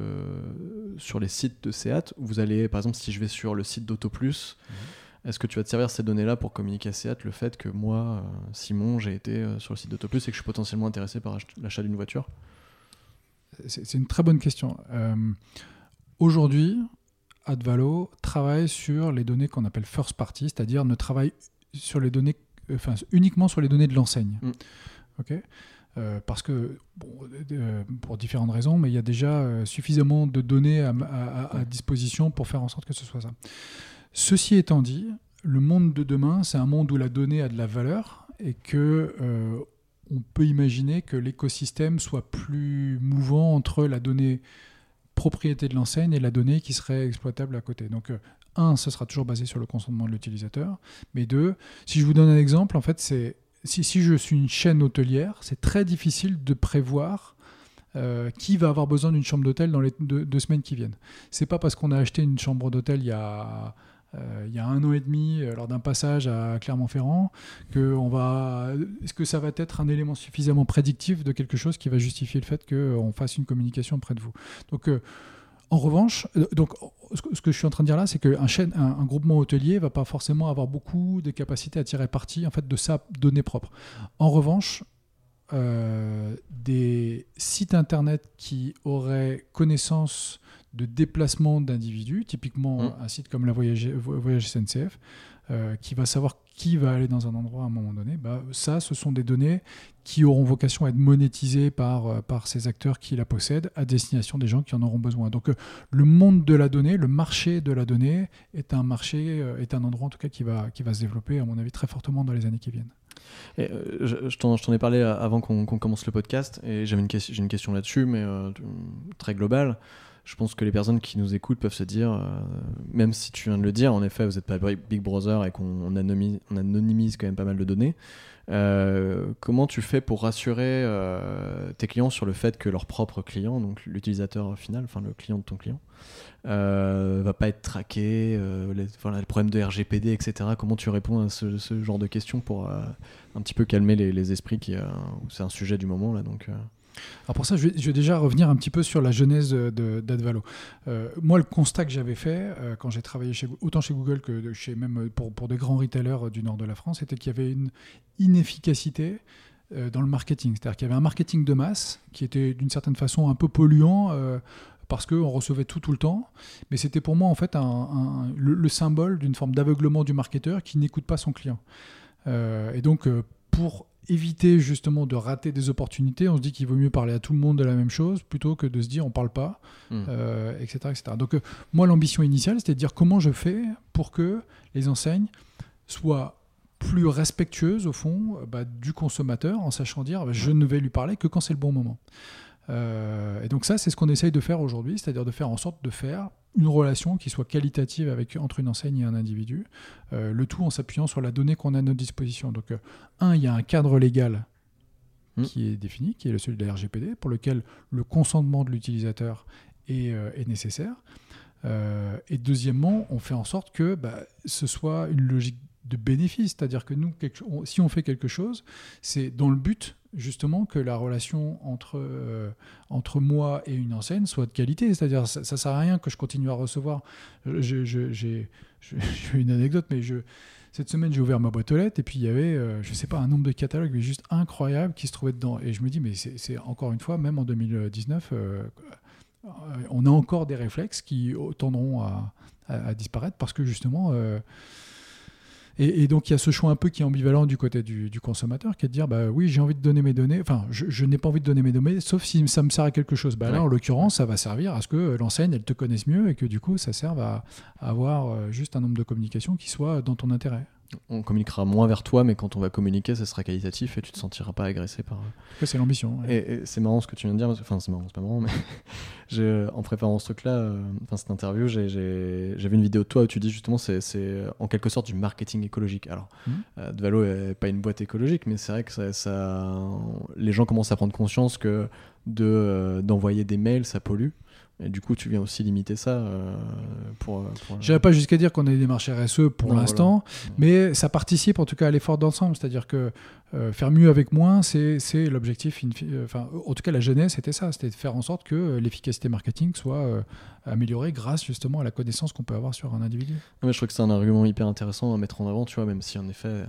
A: sur les sites de SEAT ou vous allez, par exemple, si je vais sur le site d'AutoPlus, mhm. est-ce que tu vas te servir ces données-là pour communiquer à SEAT le fait que moi, euh, Simon, j'ai été euh, sur le site d'AutoPlus et que je suis potentiellement intéressé par l'achat d'une voiture?
B: C'est une très bonne question. Euh, aujourd'hui, Advalo travaille sur les données qu'on appelle first party, c'est-à-dire ne travaille sur les données, enfin, uniquement sur les données de l'enseigne. Mm. Ok? Euh, parce que, pour différentes raisons, mais il y a déjà euh, suffisamment de données à, disposition pour faire en sorte que ce soit ça. Ceci étant dit, le monde de demain, c'est un monde où la donnée a de la valeur et que euh, on peut imaginer que l'écosystème soit plus mouvant entre la donnée propriété de l'enseigne et la donnée qui serait exploitable à côté. Donc, un, ce sera toujours basé sur le consentement de l'utilisateur, mais deux, si je vous donne un exemple, en fait, c'est si, je suis une chaîne hôtelière, c'est très difficile de prévoir euh, qui va avoir besoin d'une chambre d'hôtel dans les deux, semaines qui viennent. C'est pas parce qu'on a acheté une chambre d'hôtel il y a euh, un an et demi euh, lors d'un passage à Clermont-Ferrand que on va est-ce que ça va être un élément suffisamment prédictif de quelque chose qui va justifier le fait qu'on fasse une communication auprès de vous? Donc en revanche, donc, ce que je suis en train de dire là, c'est qu'un un, un, groupement hôtelier va pas forcément avoir beaucoup de capacités à tirer parti en fait de sa donnée propre. En revanche, euh, des sites internet qui auraient connaissance de déplacement d'individus, typiquement mmh. un site comme la Voyage, Voyage SNCF, qui va savoir qui va aller dans un endroit à un moment donné, bah, ça, ce sont des données qui auront vocation à être monétisées par, euh, par ces acteurs qui la possèdent à destination des gens qui en auront besoin. Donc euh, le monde de la donnée, le marché de la donnée est un marché, euh, est un endroit en tout cas qui va, qui va se développer, à mon avis, très fortement dans les années qui viennent.
A: Je, t'en ai parlé avant qu'on commence le podcast et j'avais une question là-dessus, mais très globale je pense que les personnes qui nous écoutent peuvent se dire, euh, même si tu viens de le dire, en effet, vous n'êtes pas Big Brother et qu'on anonymise, on anonymise, quand même pas mal de données. Euh, comment tu fais pour rassurer euh, tes clients sur le fait que leur propre client, donc l'utilisateur final, enfin le client de ton client, va pas être traqué, voilà, le problème de RGPD, etc. Comment tu réponds à ce, genre de questions pour un petit peu calmer les, les esprits qui, c'est un sujet du moment là, donc.
B: Alors pour ça, je vais, déjà revenir un petit peu sur la genèse d'Advalo. Euh, moi, le constat que j'avais fait euh, quand j'ai travaillé autant chez Google que chez même pour, pour des grands retailers du nord de la France, c'était qu'il y avait une inefficacité euh, dans le marketing. C'est-à-dire qu'il y avait un marketing de masse qui était d'une certaine façon un peu polluant parce qu'on recevait tout tout le temps. Mais c'était pour moi en fait un, le, symbole d'une forme d'aveuglement du marketeur qui n'écoute pas son client. et donc pour éviter justement de rater des opportunités, on se dit qu'il vaut mieux parler à tout le monde de la même chose plutôt que de se dire on parle pas,
A: Hmm.
B: euh, etc., etc. Donc euh, moi l'ambition initiale c'était de dire comment je fais pour que les enseignes soient plus respectueuses au fond euh, bah, du consommateur en sachant dire bah, je ne vais lui parler que quand c'est le bon moment. Euh, et donc ça c'est ce qu'on essaye de faire aujourd'hui, c'est-à-dire de faire en sorte de faire une relation qui soit qualitative avec, entre une enseigne et un individu, euh, le tout en s'appuyant sur la donnée qu'on a à notre disposition. Donc euh, un, il y a un cadre légal
A: Mm.
B: qui est défini, qui est celui de la RGPD, pour lequel le consentement de l'utilisateur est, euh, est nécessaire. Et deuxièmement, on fait en sorte que bah, ce soit une logique de bénéfice, c'est-à-dire que nous, quelque- on- si on fait quelque chose, c'est dans le but justement que la relation entre, euh, entre moi et une enseigne soit de qualité, c'est-à-dire ça, ça sert à rien que je continue à recevoir. J'ai une anecdote, mais je, cette semaine j'ai ouvert ma boîte aux lettres et puis il y avait, euh, je sais pas, un nombre de catalogues mais juste incroyable qui se trouvait dedans. Et je me dis, mais c'est encore une fois, même en 2019, euh, euh, on a encore des réflexes qui tendront à, disparaître parce que justement. Et, et donc il y a ce choix un peu qui est ambivalent du côté du, du consommateur, qui est de dire bah oui j'ai envie de donner mes données, enfin je, je n'ai pas envie de donner mes données, sauf si ça me sert à quelque chose. Bah là en l'occurrence ça va servir à ce que l'enseigne elle te connaisse mieux et que du coup ça serve à, à avoir euh, juste un nombre de communications qui soit dans ton intérêt.
A: On communiquera moins vers toi, mais quand on va communiquer, ça sera qualitatif et tu te sentiras pas agressé par.
B: C'est l'ambition. ouais.
A: Et, et c'est marrant ce que tu viens de dire. parce que- Enfin, c'est marrant, c'est pas marrant, mais en préparant ce truc-là, euh, enfin cette interview, vu une vidéo de toi où tu dis justement c'est en quelque sorte du marketing écologique. Alors,
B: Mhm.
A: euh, Dvalo est pas une boîte écologique, mais c'est vrai que ça, ça- les gens commencent à prendre conscience que de euh, d'envoyer des mails, ça pollue. Et du coup, tu viens aussi limiter ça euh, pour. pour-
B: Je n'irai pas jusqu'à dire qu'on a des démarches RSE pour l'instant,
A: voilà.
B: mais ça participe en tout cas à l'effort d'ensemble. C'est-à-dire que euh, faire mieux avec moins, c'est l'objectif. euh, Enfin, en tout cas, la jeunesse, c'était ça. C'était de faire en sorte que euh, l'efficacité marketing soit euh, améliorée grâce justement à la connaissance qu'on peut avoir sur un individu.
A: Non, mais je trouve que c'est un argument hyper intéressant à mettre en avant, tu vois, même si en effet, euh,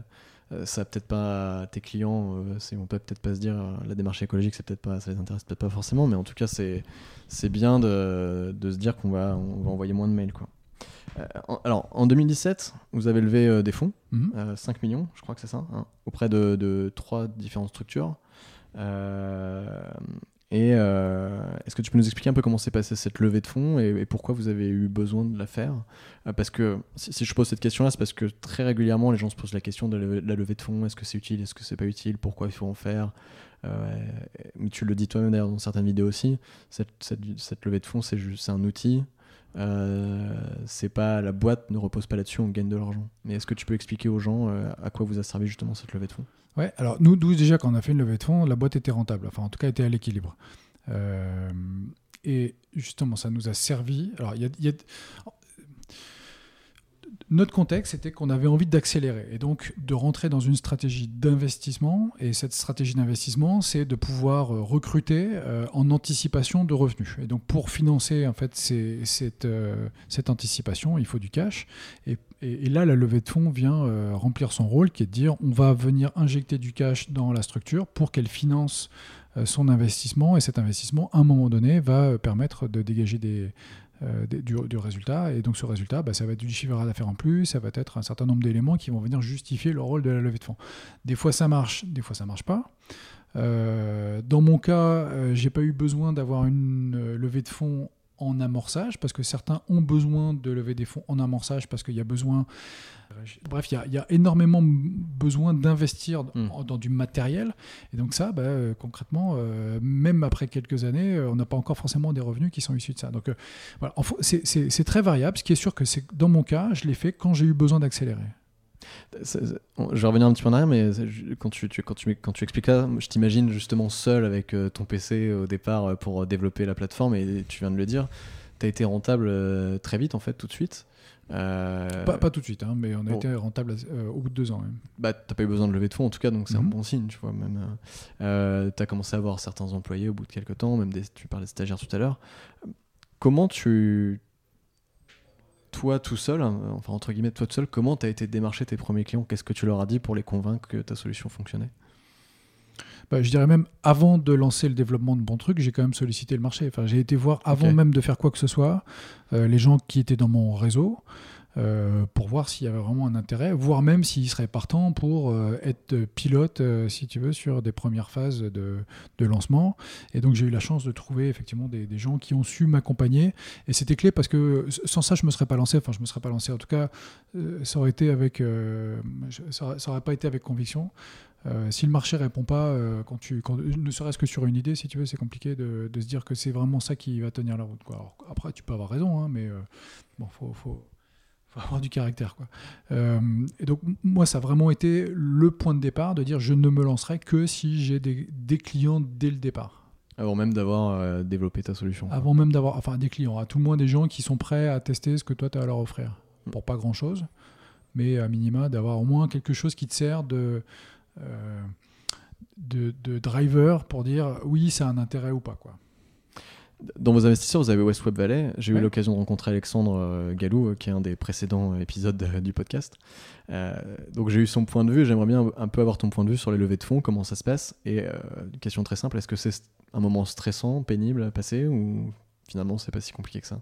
A: ça peut-être pas tes clients, euh, c'est- on peut peut-être pas se dire euh, la démarche écologique, c'est peut-être pas, ça les intéresse peut-être pas forcément, mais en tout cas, c'est c'est bien de, de se dire qu'on va, on va envoyer moins de mails, quoi. Euh, en- alors, en 2017, vous avez levé euh, des fonds,
B: Mhm.
A: euh, 5 millions, je crois que c'est ça, hein, auprès de, de trois différentes structures. Euh, et euh, est-ce que tu peux nous expliquer un peu comment s'est passée cette levée de fonds et, pourquoi vous avez eu besoin de la faire? Euh, Parce que si, je pose cette question-là, c'est parce que très régulièrement les gens se posent la question de la, levée de fonds. Est-ce que c'est utile? Est-ce que c'est pas utile? Pourquoi il faut en faire? Euh, mais Tu le dis toi-même d'ailleurs dans certaines vidéos aussi. Cette levée de fonds, c'est juste c'est un outil. Euh, c'est pas la boîte ne repose pas là-dessus, on gagne de l'argent. Mais est-ce que tu peux expliquer aux gens euh, à quoi vous a servi justement cette levée de fonds?
B: Ouais, alors nous, nous, déjà, quand on a fait une levée de fonds, la boîte était rentable, enfin en tout cas était à l'équilibre. Euh, et justement, ça nous a servi. Alors, il y a- Notre contexte, c'était qu'on avait envie d'accélérer et donc de rentrer dans une stratégie d'investissement. Et cette stratégie d'investissement, c'est de pouvoir euh, recruter euh, en anticipation de revenus. Et donc, pour financer en fait cette, euh, cette anticipation, il faut du cash. Et, et- là, la levée de fonds vient remplir son rôle, qui est de dire on va venir injecter du cash dans la structure pour qu'elle finance son investissement. Et cet investissement, à un moment donné, va permettre de dégager des, euh, du, résultat. Et donc, ce résultat, bah, ça va être du chiffre d'affaires en plus, ça va être un certain nombre d'éléments qui vont venir justifier le rôle de la levée de fonds. Des fois, ça marche, des fois, ça marche pas. Euh, dans mon cas, euh, j'ai pas eu besoin d'avoir une levée de fonds en amorçage parce que certains ont besoin de lever des fonds en amorçage parce qu'il y a besoin. Bref, il y a, il y a énormément besoin d'investir
A: Mm.
B: dans, du matériel et donc ça, bah, euh, concrètement, euh, même après quelques années, euh, on n'a pas encore forcément des revenus qui sont issus de ça. Donc euh, voilà, c'est- très variable. Ce qui est sûr que c'est dans mon cas, je l'ai fait quand j'ai eu besoin d'accélérer.
A: Je vais revenir un petit peu en arrière, mais quand tu, tu- quand tu, quand tu expliques ça, je t'imagine justement seul avec euh, ton PC au départ euh, pour développer la plateforme, et tu viens de le dire, tu as été rentable euh, très vite, en fait, tout de suite. Euh,
B: Pas, pas tout de suite, hein, mais on a
A: bon.
B: été rentable euh, au bout de deux ans. même.
A: bah, t'as pas eu besoin de lever de fonds en tout cas, donc c'est un
B: Mhm.
A: bon signe, tu vois. Même, euh, tu as commencé à avoir certains employés au bout de quelques temps, même des, tu parlais de stagiaires tout à l'heure. Comment tu. Toi tout seul, hein, enfin entre guillemets, toi tout seul, comment tu as été démarcher tes premiers clients? Qu'est-ce que tu leur as dit pour les convaincre que ta solution fonctionnait?
B: Bah, je dirais même avant de lancer le développement de bons trucs, j'ai quand même sollicité le marché. Enfin, j'ai été voir avant même de faire quoi que ce soit euh, les gens qui étaient dans mon réseau. Euh, pour voir s'il y avait vraiment un intérêt, voire même s'il serait partant pour euh, être pilote, euh, si tu veux, sur des premières phases de, lancement. Et donc j'ai eu la chance de trouver effectivement des, gens qui ont su m'accompagner. Et c'était clé parce que sans ça, je me serais pas lancé. Enfin, je me serais pas lancé. En tout cas, ça aurait été avec, ça, aurait- ça aurait pas été avec conviction. Si le marché répond pas, quand tu, quand, ne serait-ce que sur une idée, si tu veux, c'est compliqué de, se dire que c'est vraiment ça qui va tenir la route. Après, tu peux avoir raison, hein, mais euh, bon, faut, faut, faut avoir du caractère. Quoi. Euh, et donc, moi, ça a vraiment été le point de départ de dire je ne me lancerai que si j'ai des, des clients dès le départ.
A: Avant même d'avoir euh, développé ta solution.
B: Avant même d'avoir, enfin, des clients, à tout le moins des gens qui sont prêts à tester ce que toi, tu as à leur offrir.
A: Mm.
B: Pour pas grand-chose, mais à minima, d'avoir au moins quelque chose qui te sert de, euh, de, de driver pour dire oui, ça a un intérêt ou pas. Quoi.
A: Dans vos investisseurs, vous avez West Web Valley. J'ai
B: Ouais.
A: eu l'occasion de rencontrer Alexandre euh, Galou, euh, qui est un des précédents épisodes de- du podcast. Euh, donc j'ai eu son point de vue. J'aimerais bien un peu avoir ton point de vue sur les levées de fonds, comment ça se passe. Et euh, une question très simple est-ce que c'est un moment stressant, pénible à passer, ou finalement c'est pas si compliqué que ça?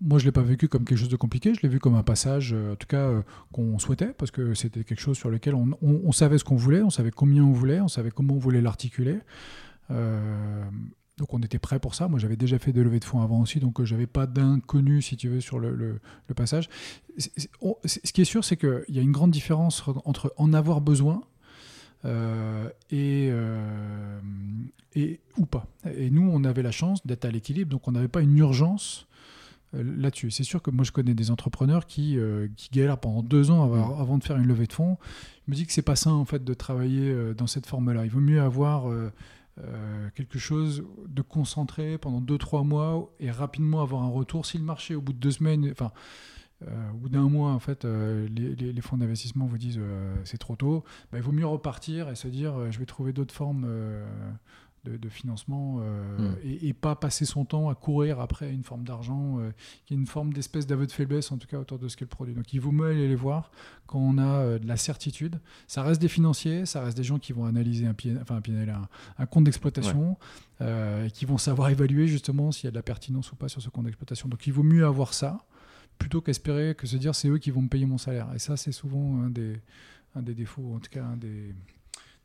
B: Moi, je l'ai pas vécu comme quelque chose de compliqué. Je l'ai vu comme un passage, euh, en tout cas, euh, qu'on souhaitait, parce que c'était quelque chose sur lequel on, on- on savait ce qu'on voulait, on savait combien on voulait, on savait comment on voulait l'articuler. Euh, donc, on était prêt pour ça. Moi, j'avais déjà fait des levées de fonds avant aussi, donc euh, j'avais pas d'inconnu, si tu veux, sur le, le- le passage. On- ce qui est sûr, c'est qu'il y a une grande différence entre en avoir besoin euh, et, euh, et ou pas. Et nous, on avait la chance d'être à l'équilibre, donc on n'avait pas une urgence euh, là-dessus. C'est sûr que moi, je connais des entrepreneurs qui, qui galèrent pendant deux ans avant, avant de faire une levée de fonds. Je me dis que c'est pas sain en fait de travailler dans cette forme-là. Il vaut mieux avoir euh, quelque chose de concentré pendant deux trois mois et rapidement avoir un retour. Si le marché au bout de deux semaines, enfin euh, au bout d'un mois, en fait, euh, les, fonds d'investissement vous disent c'est trop tôt, bah, il vaut mieux repartir et se dire je vais trouver d'autres formes de, de financement euh,
A: Mm.
B: et, et pas passer son temps à courir après une forme d'argent euh, qui est une forme d'espèce d'aveu de faiblesse, en tout cas autour de ce qu'est le produit. Donc il vaut mieux aller les voir quand on a euh, de la certitude. Ça reste des financiers, ça reste des gens qui vont analyser un, enfin, un, PNL, un, un compte d'exploitation euh, et qui vont savoir évaluer justement s'il y a de la pertinence ou pas sur ce compte d'exploitation. Donc il vaut mieux avoir ça plutôt qu'espérer que se dire c'est eux qui vont me payer mon salaire. Et ça, c'est souvent un des, un des défauts, en tout cas un des,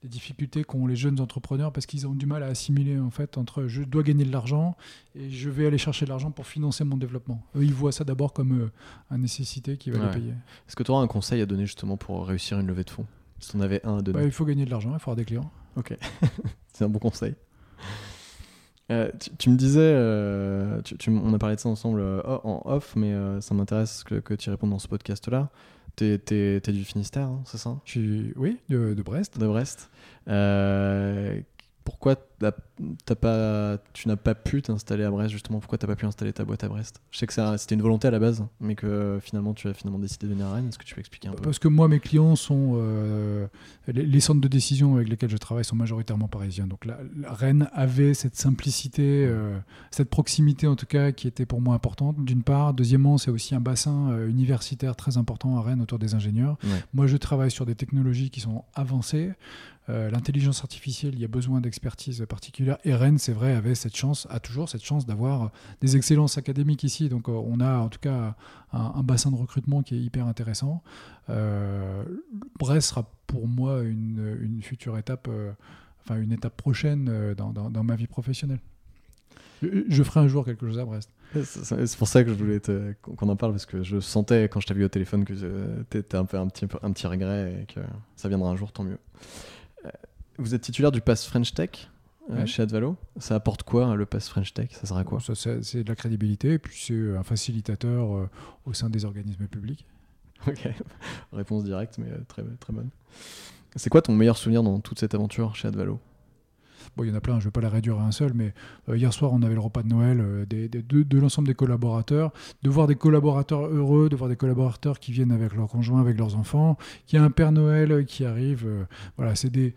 B: des difficultés qu'ont les jeunes entrepreneurs parce qu'ils ont du mal à assimiler en fait entre je dois gagner de l'argent et je vais aller chercher de l'argent pour financer mon développement. Eux, ils voient ça d'abord comme euh, une nécessité qui va
A: Ouais.
B: les payer.
A: Est-ce que tu auras un conseil à donner justement pour réussir une levée de fonds? Si tu en avais un à donner.
B: Bah, il faut gagner de l'argent, il faut avoir des clients.
A: C'est un bon conseil. Euh, tu, tu me disais, euh, tu- on a parlé de ça ensemble euh, en off, mais ça m'intéresse que, que tu répondes dans ce podcast-là. T'es, du Finistère, hein, c'est ça?
B: Je suis, oui, de, de Brest.
A: De Brest. Euh, pourquoi t'as- t'as pas, tu n'as pas pu t'installer à Brest justement Pourquoi t'as pas pu installer ta boîte à Brest? Je sais que ça- c'était une volonté à la base, mais que finalement tu as finalement décidé de venir à Rennes. Est-ce que tu peux expliquer un peu?
B: Parce que moi, mes clients sont. euh, les, les centres de décision avec lesquels je travaille sont majoritairement parisiens. Donc la, la Rennes avait cette simplicité, euh, cette proximité en tout cas, qui était pour moi importante, d'une part. Deuxièmement, c'est aussi un bassin euh, universitaire très important à Rennes autour des ingénieurs.
A: Ouais.
B: Moi, je travaille sur des technologies qui sont avancées. Euh, L'intelligence artificielle, il y a besoin d'expertise particulière. Et Rennes, c'est vrai, avait cette chance, a toujours cette chance d'avoir des excellences académiques ici. Donc, euh, on a en tout cas un, bassin de recrutement qui est hyper intéressant. Euh, Brest sera pour moi une, future étape, enfin une étape prochaine dans, ma vie professionnelle. Je, ferai un jour quelque chose à Brest.
A: C'est pour ça que je voulais qu'on en parle parce que je sentais quand je t'ai vu au téléphone que euh, t'étais un un petit regret et que ça viendra un jour, tant mieux. Euh, Vous êtes titulaire du pass French Tech euh,
B: Ouais.
A: chez Advalo. Ça apporte quoi le pass French Tech? Ça sert à quoi
B: c'est de la crédibilité et puis c'est un facilitateur euh, au sein des organismes publics.
A: Ok, réponse directe mais euh, très, très bonne. C'est quoi ton meilleur souvenir dans toute cette aventure chez Advalo?
B: Bon, il y en a plein, je ne vais pas la réduire à un seul, mais euh, hier soir, on avait le repas de Noël euh, des- des- de, de l'ensemble des collaborateurs. De voir des collaborateurs heureux, de voir des collaborateurs qui viennent avec leurs conjoints, avec leurs enfants, qu'il y a un Père Noël euh, qui arrive. euh, voilà, c'est des,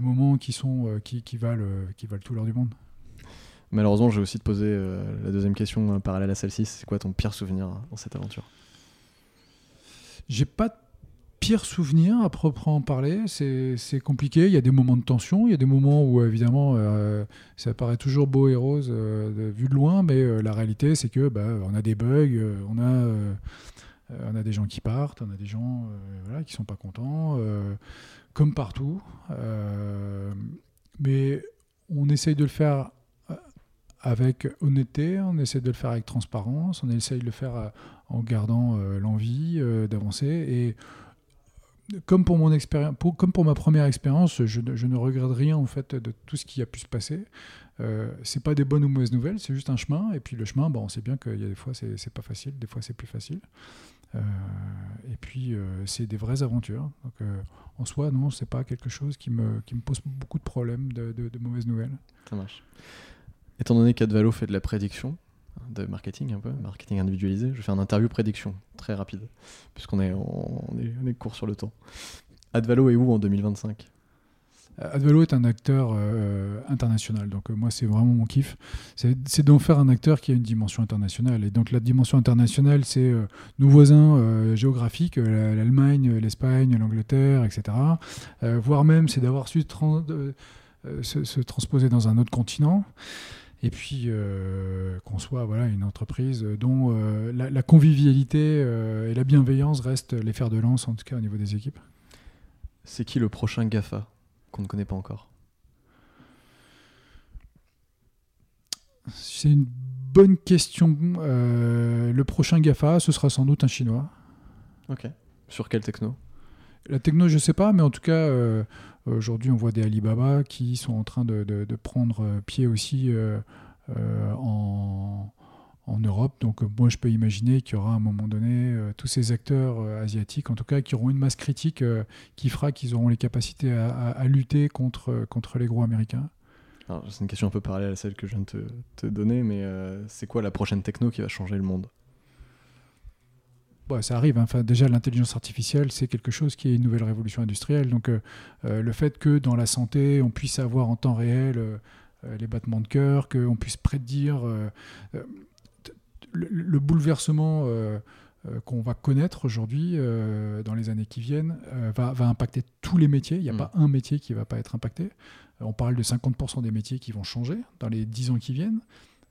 B: moments qui, sont, qui, qui, valent, qui valent tout l'or du monde.
A: Malheureusement, je vais aussi te poser la deuxième question parallèle à celle-ci. C'est quoi ton pire souvenir dans cette aventure?
B: J'ai pas de pire souvenir à proprement parler, c'est compliqué. Il y a des moments de tension, il y a des moments où évidemment euh, ça paraît toujours beau et rose de, vu de loin, mais la réalité c'est que bah, on a des bugs, on a on a des gens qui partent, on a des gens voilà, qui sont pas contents, comme partout. mais on essaye de le faire avec honnêteté, on essaie de le faire avec transparence, on essaye de le faire euh, en gardant euh, l'envie euh, d'avancer. Et comme pour, mon expérience, comme pour ma première expérience, je, ne regrette rien en fait de tout ce qui a pu se passer. Euh, c'est pas des bonnes ou mauvaises nouvelles, c'est juste un chemin. Et puis le chemin, bon, on sait bien qu'il y a des fois c'est pas facile, des fois c'est plus facile. et puis c'est des vraies aventures. Donc en soi, non, c'est pas quelque chose qui me, qui me pose beaucoup de problèmes de, de mauvaises nouvelles.
A: Ça marche. Étant donné qu'Advalo fait de la prédiction, de marketing un peu, marketing individualisé, je fais un interview prédiction très rapide, puisqu'on est, on est, on est court sur le temps. Advalo est où en 2025
B: euh, Advalo est un acteur euh, international, donc euh, moi c'est vraiment mon kiff. C'est d'en faire un acteur qui a une dimension internationale. Et donc la dimension internationale, c'est nos voisins géographiques, l'Allemagne, l'Espagne, l'Angleterre, etc. voire même c'est d'avoir su se, transposer dans un autre continent et puis euh, qu'on soit voilà, une entreprise dont euh, la, convivialité euh, et la bienveillance restent les fers de lance, en tout cas au niveau des équipes.
A: C'est qui le prochain GAFA qu'on ne connaît pas encore?
B: C'est une bonne question. le prochain GAFA, ce sera sans doute un Chinois.
A: Ok. Sur quelle techno?
B: La techno, je sais pas, mais en tout cas, Aujourd'hui, on voit des Alibaba qui sont en train de, prendre pied aussi euh, euh, en, Europe. Donc, moi, je peux imaginer qu'il y aura à un moment donné euh, tous ces acteurs asiatiques, en tout cas, qui auront une masse critique qui fera qu'ils auront les capacités à, lutter contre, les gros américains.
A: C'est une question un peu parallèle à celle que je viens de te donner, mais c'est quoi la prochaine techno qui va changer le monde?
B: Ça arrive. Hein. Enfin, déjà, l'intelligence artificielle, c'est quelque chose qui est une nouvelle révolution industrielle. Donc, euh, euh, le fait que dans la santé, on puisse avoir en temps réel euh, les battements de cœur, qu'on puisse prédire le, bouleversement qu'on va connaître aujourd'hui, dans les années qui viennent, va, impacter tous les métiers. Il n'y a mm. pas un métier qui ne va pas être impacté. On parle de 50% des métiers qui vont changer dans les 10 ans qui viennent.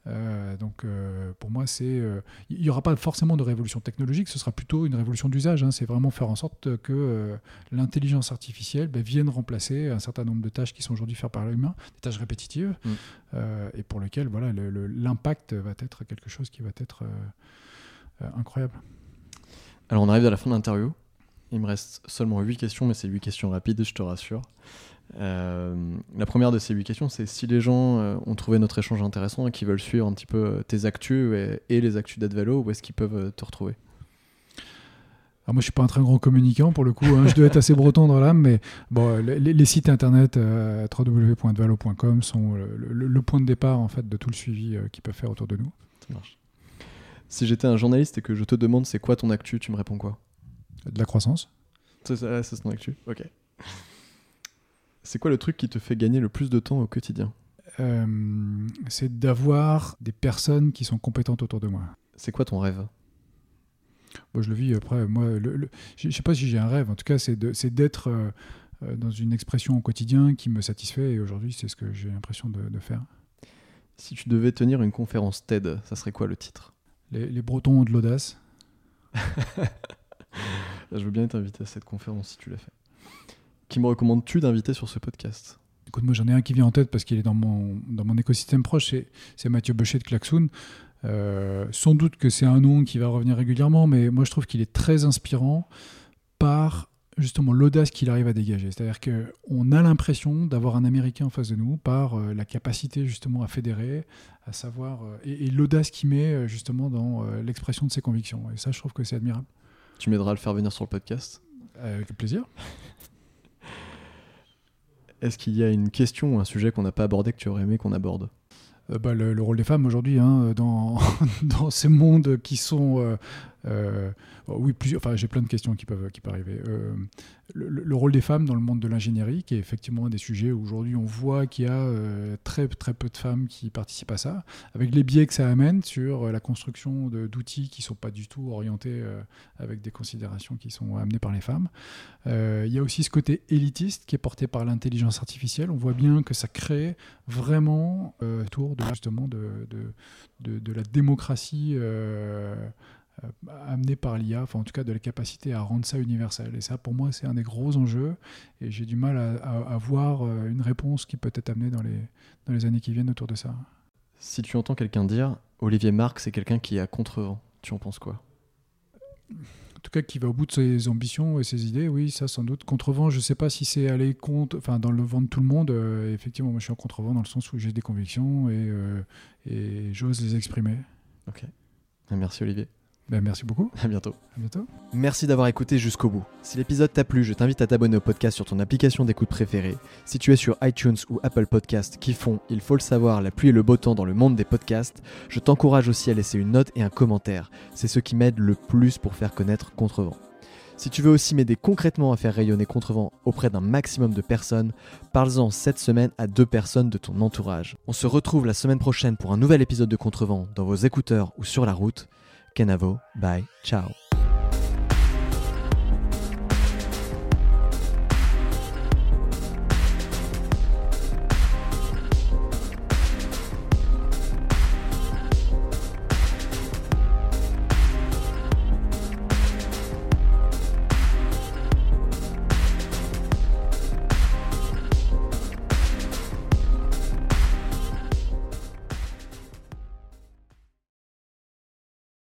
B: Euh, donc euh, pour moi, c'est euh, il n'y aura pas forcément de révolution technologique, ce sera plutôt une révolution d'usage. Hein. c'est vraiment faire en sorte que l'intelligence artificielle ben, vienne remplacer un certain nombre de tâches qui sont aujourd'hui faites par l'humain, des tâches répétitives, mm. et pour lesquelles voilà, l'impact va être quelque chose qui va être incroyable.
A: Alors on arrive à la fin de l'interview. Il me reste seulement 8 questions, mais c'est 8 questions rapides, je te rassure. Euh, la première de ces huit questions, c'est si les gens euh, ont trouvé notre échange intéressant et qui veulent suivre un petit peu euh, tes actus et, les actus d'Advalo, où est-ce qu'ils peuvent te retrouver?
B: Alors moi, je suis pas un très grand communicant pour le coup. Hein. je dois être assez breton dans l'âme, mais bon, les, sites internet euh, www.advalo.com sont le, point de départ en fait de tout le suivi qu'ils peuvent faire autour de nous. Ça marche.
A: Si j'étais un journaliste et que je te demande c'est quoi ton actu, tu me réponds quoi?
B: De la croissance.
A: C'est ça, c'est ton actu. Ok. C'est quoi le truc qui te fait gagner le plus de temps au quotidien
B: euh, C'est d'avoir des personnes qui sont compétentes autour de moi.
A: C'est quoi ton rêve?
B: Moi, je le vis après. Moi, je ne sais pas si j'ai un rêve. En tout cas, c'est d'être euh, euh, dans une expression au quotidien qui me satisfait. Et aujourd'hui, c'est ce que j'ai l'impression de, faire.
A: Si tu devais tenir une conférence TED, ça serait quoi le titre?
B: Les, les, Bretons ont de l'audace.
A: je veux bien t'inviter à cette conférence si tu l'as fait. Qui me recommandes-tu d'inviter sur ce podcast
B: Écoute, moi j'en ai un qui vient en tête parce qu'il est dans mon, dans mon écosystème proche, c'est Mathieu Bochet de Klaxoon. Euh, sans doute que c'est un nom qui va revenir régulièrement, mais moi je trouve qu'il est très inspirant par justement l'audace qu'il arrive à dégager. C'est-à-dire qu'on a l'impression d'avoir un Américain en face de nous par euh, la capacité justement à fédérer, à savoir, euh, et, l'audace qu'il met justement dans l'expression de ses convictions. Et ça, je trouve que c'est admirable.
A: Tu m'aideras à le faire venir sur le podcast
B: Avec plaisir.
A: Est-ce qu'il y a une question ou un sujet qu'on n'a pas abordé que tu aurais aimé qu'on aborde?
B: Euh, bah, le, rôle des femmes aujourd'hui hein, dans, dans, ces mondes qui sont euh, oui, plusieurs. Enfin, j'ai plein de questions qui peuvent, qui peuvent arriver. Euh, le, rôle des femmes dans le monde de l'ingénierie, qui est effectivement un des sujets où aujourd'hui on voit qu'il y a euh, très, très peu de femmes qui participent à ça, avec les biais que ça amène sur la construction d'outils qui ne sont pas du tout orientés avec des considérations qui sont amenées par les femmes. il y a aussi ce côté élitiste qui est porté par l'intelligence artificielle. On voit bien que ça crée vraiment autour de, justement de, de, la démocratie. Euh, amené par l'IA, enfin en tout cas de la capacité à rendre ça universel. Et ça, pour moi, c'est un des gros enjeux. Et j'ai du mal à, voir euh, une réponse qui peut être amenée dans les, dans les années qui viennent autour de ça.
A: Si tu entends quelqu'un dire Olivier Marc, c'est quelqu'un qui est à contre-vent, tu en penses quoi?
B: En tout cas, qui va au bout de ses ambitions et ses idées, oui, ça sans doute. Contrevent, je ne sais pas si c'est aller contre, enfin dans le vent de tout le monde. Euh, effectivement, moi je suis en contrevent dans le sens où j'ai des convictions et, et j'ose les exprimer.
A: Ok. Merci Olivier.
B: Ben, merci beaucoup.
A: À bientôt.
B: À bientôt.
A: Merci d'avoir écouté jusqu'au bout. Si l'épisode t'a plu, je t'invite à t'abonner au podcast sur ton application d'écoute préférée. Si tu es sur iTunes ou Apple Podcast qui font, il faut le savoir, la pluie et le beau temps dans le monde des podcasts, je t'encourage aussi à laisser une note et un commentaire. C'est ce qui m'aide le plus pour faire connaître Contrevent. Si tu veux aussi m'aider concrètement à faire rayonner Contrevent auprès d'un maximum de personnes, parle-en cette semaine à deux personnes de ton entourage. On se retrouve la semaine prochaine pour un nouvel épisode de Contrevent dans vos écouteurs ou sur la route. Kenavo. Bye. Ciao.